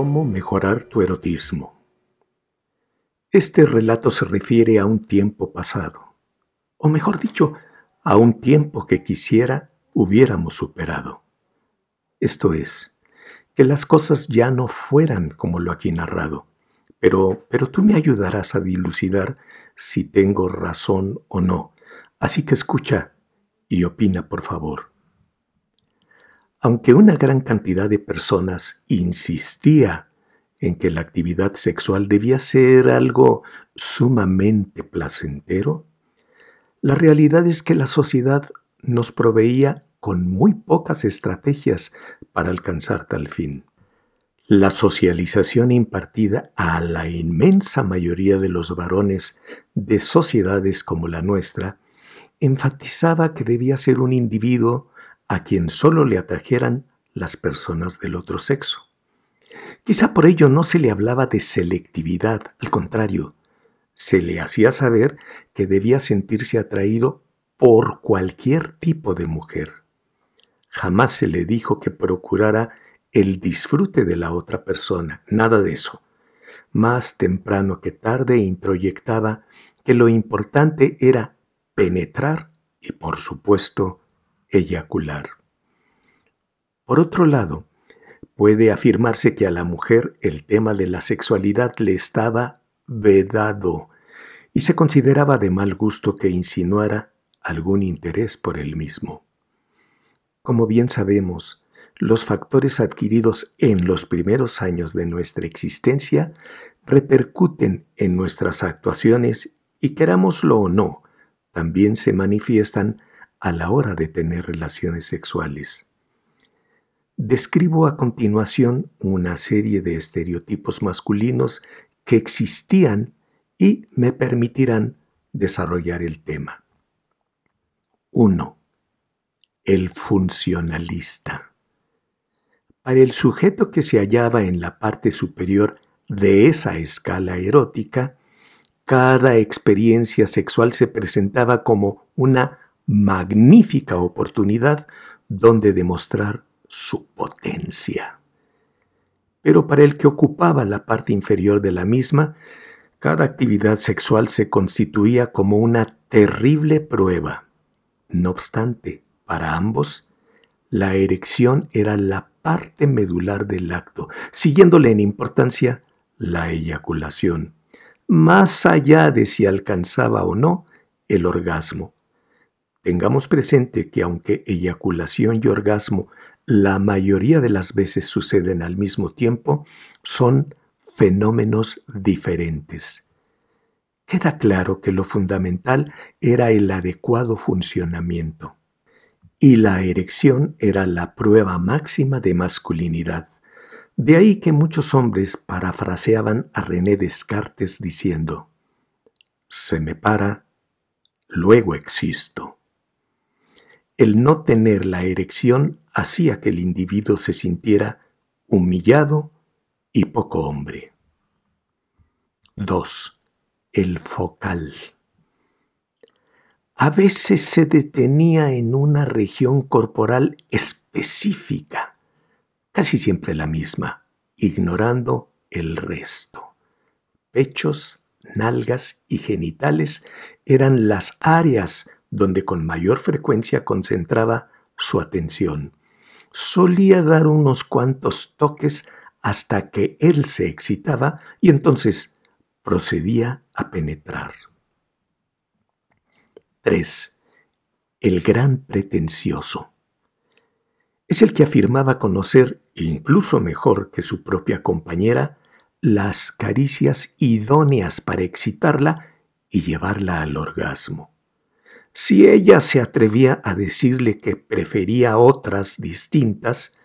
Cómo mejorar tu erotismo. Este relato se refiere a un tiempo pasado, o mejor dicho, a un tiempo que quisiera hubiéramos superado. Esto es, que las cosas ya no fueran como lo aquí narrado, pero, pero tú me ayudarás a dilucidar si tengo razón o no. Así que escucha y opina, por favor. Aunque una gran cantidad de personas insistía en que la actividad sexual debía ser algo sumamente placentero, la realidad es que la sociedad nos proveía con muy pocas estrategias para alcanzar tal fin. La socialización impartida a la inmensa mayoría de los varones de sociedades como la nuestra enfatizaba que debía ser un individuo a quien solo le atrajeran las personas del otro sexo. Quizá por ello no se le hablaba de selectividad, al contrario, se le hacía saber que debía sentirse atraído por cualquier tipo de mujer. Jamás se le dijo que procurara el disfrute de la otra persona, nada de eso. Más temprano que tarde introyectaba que lo importante era penetrar y, por supuesto, eyacular. Por otro lado, puede afirmarse que a la mujer el tema de la sexualidad le estaba vedado y se consideraba de mal gusto que insinuara algún interés por el mismo. Como bien sabemos, los factores adquiridos en los primeros años de nuestra existencia repercuten en nuestras actuaciones y querámoslo o no, también se manifiestan a la hora de tener relaciones sexuales. Describo a continuación una serie de estereotipos masculinos que existían y me permitirán desarrollar el tema. 1 el funcionalista. Para el sujeto que se hallaba en la parte superior de esa escala erótica, cada experiencia sexual se presentaba como una magnífica oportunidad donde demostrar su potencia. Pero para el que ocupaba la parte inferior de la misma, cada actividad sexual se constituía como una terrible prueba. No obstante, para ambos, la erección era la parte medular del acto, siguiéndole en importancia la eyaculación, más allá de si alcanzaba o no el orgasmo. Tengamos presente que aunque eyaculación y orgasmo la mayoría de las veces suceden al mismo tiempo, son fenómenos diferentes. Queda claro que lo fundamental era el adecuado funcionamiento y la erección era la prueba máxima de masculinidad. De ahí que muchos hombres parafraseaban a René Descartes diciendo, se me para, luego existo. El no tener la erección hacía que el individuo se sintiera humillado y poco hombre. 2. El focal a veces se detenía en una región corporal específica, casi siempre la misma, ignorando el resto. Pechos, nalgas y genitales eran las áreas donde con mayor frecuencia concentraba su atención. Solía dar unos cuantos toques hasta que él se excitaba y entonces procedía a penetrar. 3. El gran pretencioso. Es el que afirmaba conocer, incluso mejor que su propia compañera, las caricias idóneas para excitarla y llevarla al orgasmo. Si ella se atrevía a decirle que prefería otras distintas,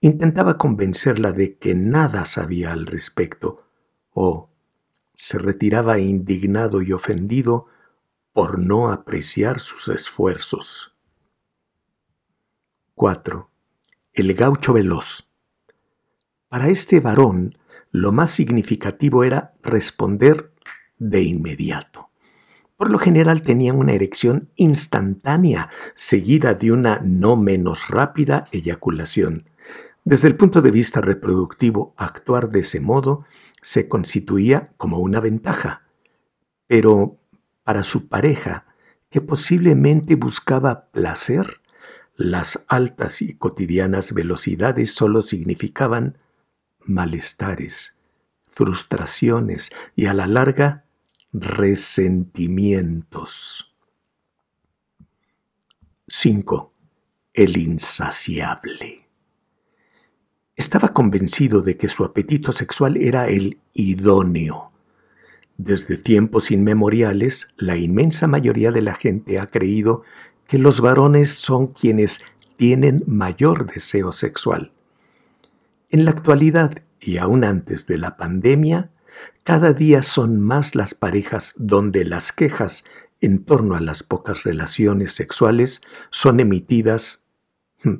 intentaba convencerla de que nada sabía al respecto, o se retiraba indignado y ofendido por no apreciar sus esfuerzos. 4. El gaucho veloz. Para este varón, lo más significativo era responder de inmediato. Por lo general tenían una erección instantánea, seguida de una no menos rápida eyaculación. Desde el punto de vista reproductivo, actuar de ese modo se constituía como una ventaja, pero para su pareja, que posiblemente buscaba placer, las altas y cotidianas velocidades solo significaban malestares, frustraciones y a la larga resentimientos. 5. El insaciable. Estaba convencido de que su apetito sexual era el idóneo. Desde tiempos inmemoriales, la inmensa mayoría de la gente ha creído que los varones son quienes tienen mayor deseo sexual. En la actualidad, y aún antes de la pandemia, cada día son más las parejas donde las quejas en torno a las pocas relaciones sexuales son emitidas hmm,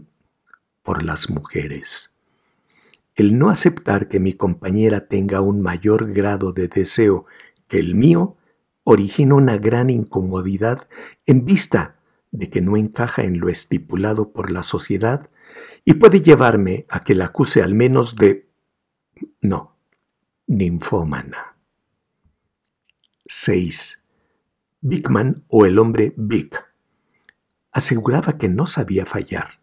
por las mujeres. El no aceptar que mi compañera tenga un mayor grado de deseo que el mío origina una gran incomodidad en vista de que no encaja en lo estipulado por la sociedad y puede llevarme a que la acuse al menos de... no, ninfómana. 6. Bigman o el hombre Big aseguraba que no sabía fallar.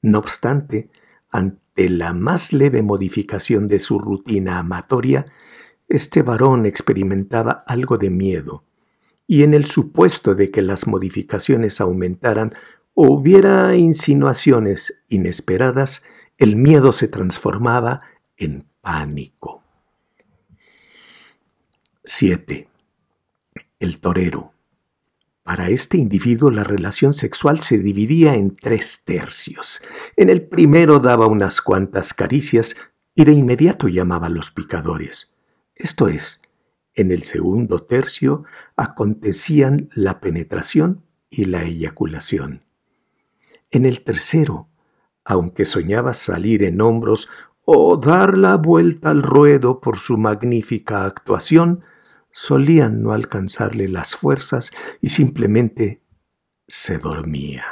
No obstante, ante la más leve modificación de su rutina amatoria, este varón experimentaba algo de miedo y en el supuesto de que las modificaciones aumentaran o hubiera insinuaciones inesperadas, el miedo se transformaba en pánico. 7. El torero. Para este individuo la relación sexual se dividía en tres tercios. En el primero daba unas cuantas caricias y de inmediato llamaba a los picadores. Esto es, en el segundo tercio acontecían la penetración y la eyaculación. En el tercero, aunque soñaba salir en hombros o dar la vuelta al ruedo por su magnífica actuación, solían no alcanzarle las fuerzas y simplemente se dormía.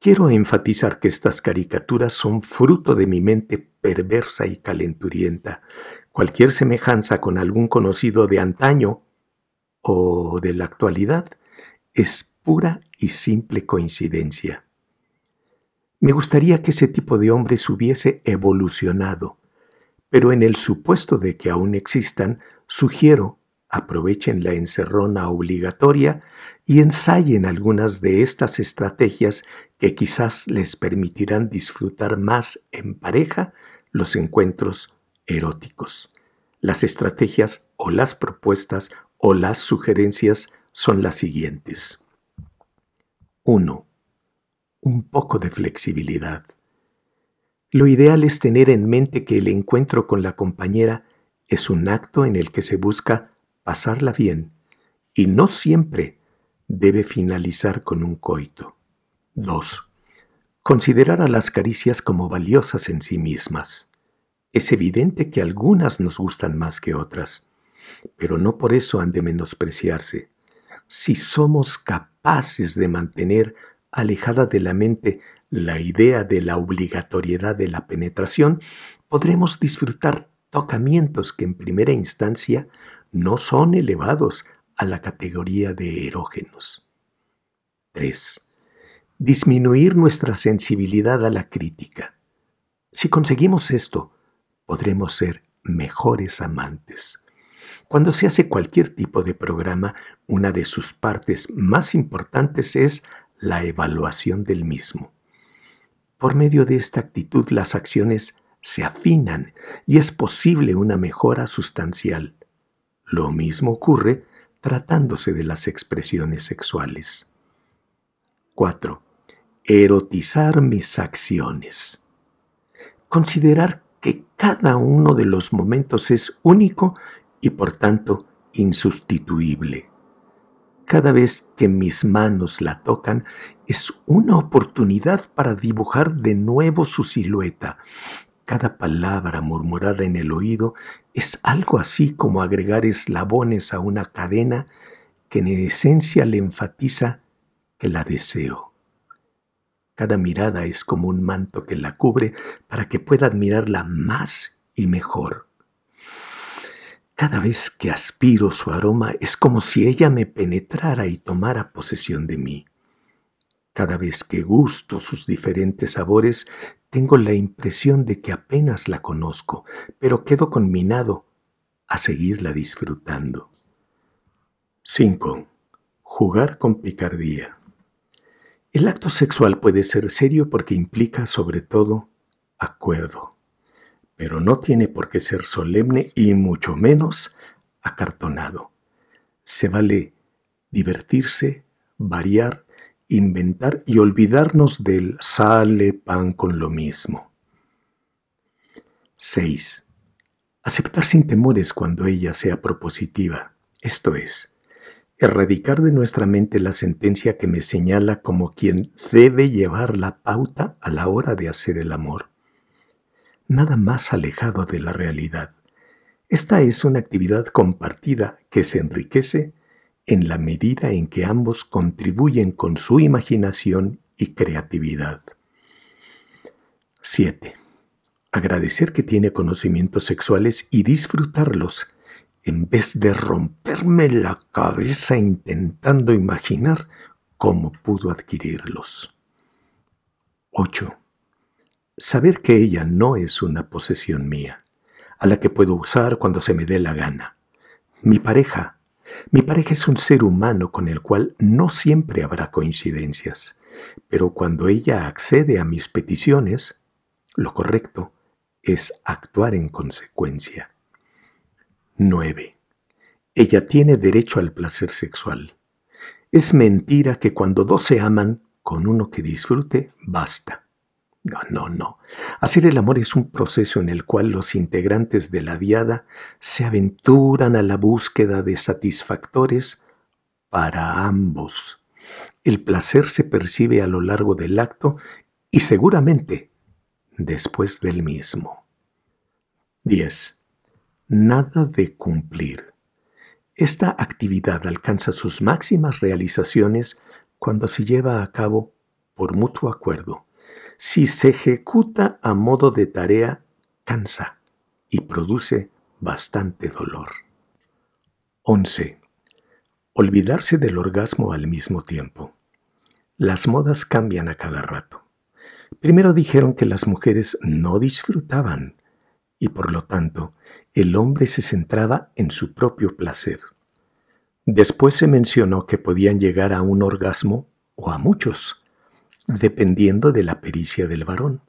Quiero enfatizar que estas caricaturas son fruto de mi mente perversa y calenturienta, Cualquier semejanza con algún conocido de antaño o de la actualidad es pura y simple coincidencia. Me gustaría que ese tipo de hombres hubiese evolucionado, pero en el supuesto de que aún existan, sugiero aprovechen la encerrona obligatoria y ensayen algunas de estas estrategias que quizás les permitirán disfrutar más en pareja los encuentros eróticos. Las estrategias o las propuestas o las sugerencias son las siguientes. 1. Un poco de flexibilidad. Lo ideal es tener en mente que el encuentro con la compañera es un acto en el que se busca pasarla bien y no siempre debe finalizar con un coito. 2. Considerar a las caricias como valiosas en sí mismas. Es evidente que algunas nos gustan más que otras, pero no por eso han de menospreciarse. Si somos capaces de mantener alejada de la mente la idea de la obligatoriedad de la penetración, podremos disfrutar que en primera instancia no son elevados a la categoría de erógenos. 3. Disminuir nuestra sensibilidad a la crítica. Si conseguimos esto, podremos ser mejores amantes. Cuando se hace cualquier tipo de programa, una de sus partes más importantes es la evaluación del mismo. Por medio de esta actitud las acciones se afinan y es posible una mejora sustancial. Lo mismo ocurre tratándose de las expresiones sexuales. 4. Erotizar mis acciones. Considerar que cada uno de los momentos es único y por tanto insustituible. Cada vez que mis manos la tocan es una oportunidad para dibujar de nuevo su silueta. Cada palabra murmurada en el oído es algo así como agregar eslabones a una cadena que en esencia le enfatiza que la deseo. Cada mirada es como un manto que la cubre para que pueda admirarla más y mejor. Cada vez que aspiro su aroma es como si ella me penetrara y tomara posesión de mí. Cada vez que gusto sus diferentes sabores, tengo la impresión de que apenas la conozco, pero quedo conminado a seguirla disfrutando. 5. Jugar con picardía. El acto sexual puede ser serio porque implica sobre todo acuerdo pero no tiene por qué ser solemne y mucho menos acartonado. Se vale divertirse, variar, inventar y olvidarnos del sale pan con lo mismo. 6. Aceptar sin temores cuando ella sea propositiva, esto es, erradicar de nuestra mente la sentencia que me señala como quien debe llevar la pauta a la hora de hacer el amor nada más alejado de la realidad. Esta es una actividad compartida que se enriquece en la medida en que ambos contribuyen con su imaginación y creatividad. 7. Agradecer que tiene conocimientos sexuales y disfrutarlos, en vez de romperme la cabeza intentando imaginar cómo pudo adquirirlos. 8 saber que ella no es una posesión mía, a la que puedo usar cuando se me dé la gana. Mi pareja, mi pareja es un ser humano con el cual no siempre habrá coincidencias, pero cuando ella accede a mis peticiones, lo correcto es actuar en consecuencia. 9. Ella tiene derecho al placer sexual. Es mentira que cuando dos se aman, con uno que disfrute, basta. No, no, no. Hacer el amor es un proceso en el cual los integrantes de la diada se aventuran a la búsqueda de satisfactores para ambos. El placer se percibe a lo largo del acto y seguramente después del mismo. 10. Nada de cumplir. Esta actividad alcanza sus máximas realizaciones cuando se lleva a cabo por mutuo acuerdo si se ejecuta a modo de tarea, cansa y produce bastante dolor. 11. Olvidarse del orgasmo al mismo tiempo. Las modas cambian a cada rato. Primero dijeron que las mujeres no disfrutaban y por lo tanto el hombre se centraba en su propio placer. Después se mencionó que podían llegar a un orgasmo o a muchos dependiendo de la pericia del varón.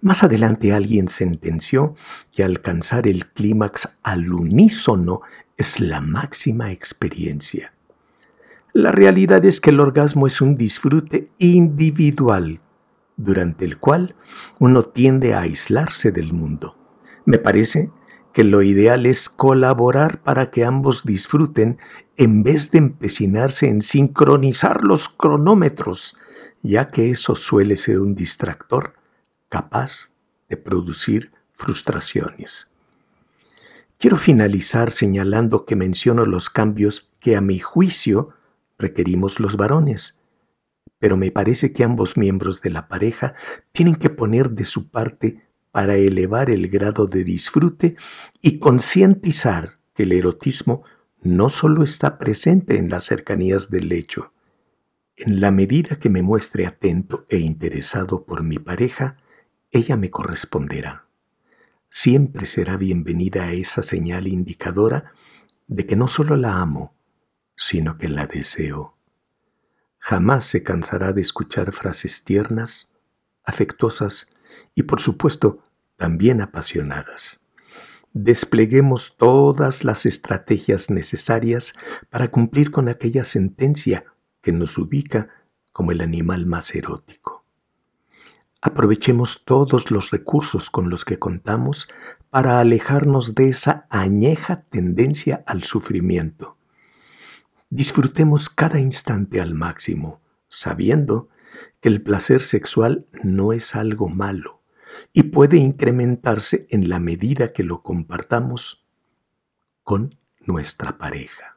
Más adelante alguien sentenció que alcanzar el clímax al unísono es la máxima experiencia. La realidad es que el orgasmo es un disfrute individual, durante el cual uno tiende a aislarse del mundo. Me parece que lo ideal es colaborar para que ambos disfruten en vez de empecinarse en sincronizar los cronómetros ya que eso suele ser un distractor capaz de producir frustraciones. Quiero finalizar señalando que menciono los cambios que a mi juicio requerimos los varones, pero me parece que ambos miembros de la pareja tienen que poner de su parte para elevar el grado de disfrute y concientizar que el erotismo no solo está presente en las cercanías del lecho, en la medida que me muestre atento e interesado por mi pareja, ella me corresponderá. Siempre será bienvenida a esa señal indicadora de que no solo la amo, sino que la deseo. Jamás se cansará de escuchar frases tiernas, afectuosas y por supuesto también apasionadas. Despleguemos todas las estrategias necesarias para cumplir con aquella sentencia que nos ubica como el animal más erótico. Aprovechemos todos los recursos con los que contamos para alejarnos de esa añeja tendencia al sufrimiento. Disfrutemos cada instante al máximo, sabiendo que el placer sexual no es algo malo y puede incrementarse en la medida que lo compartamos con nuestra pareja.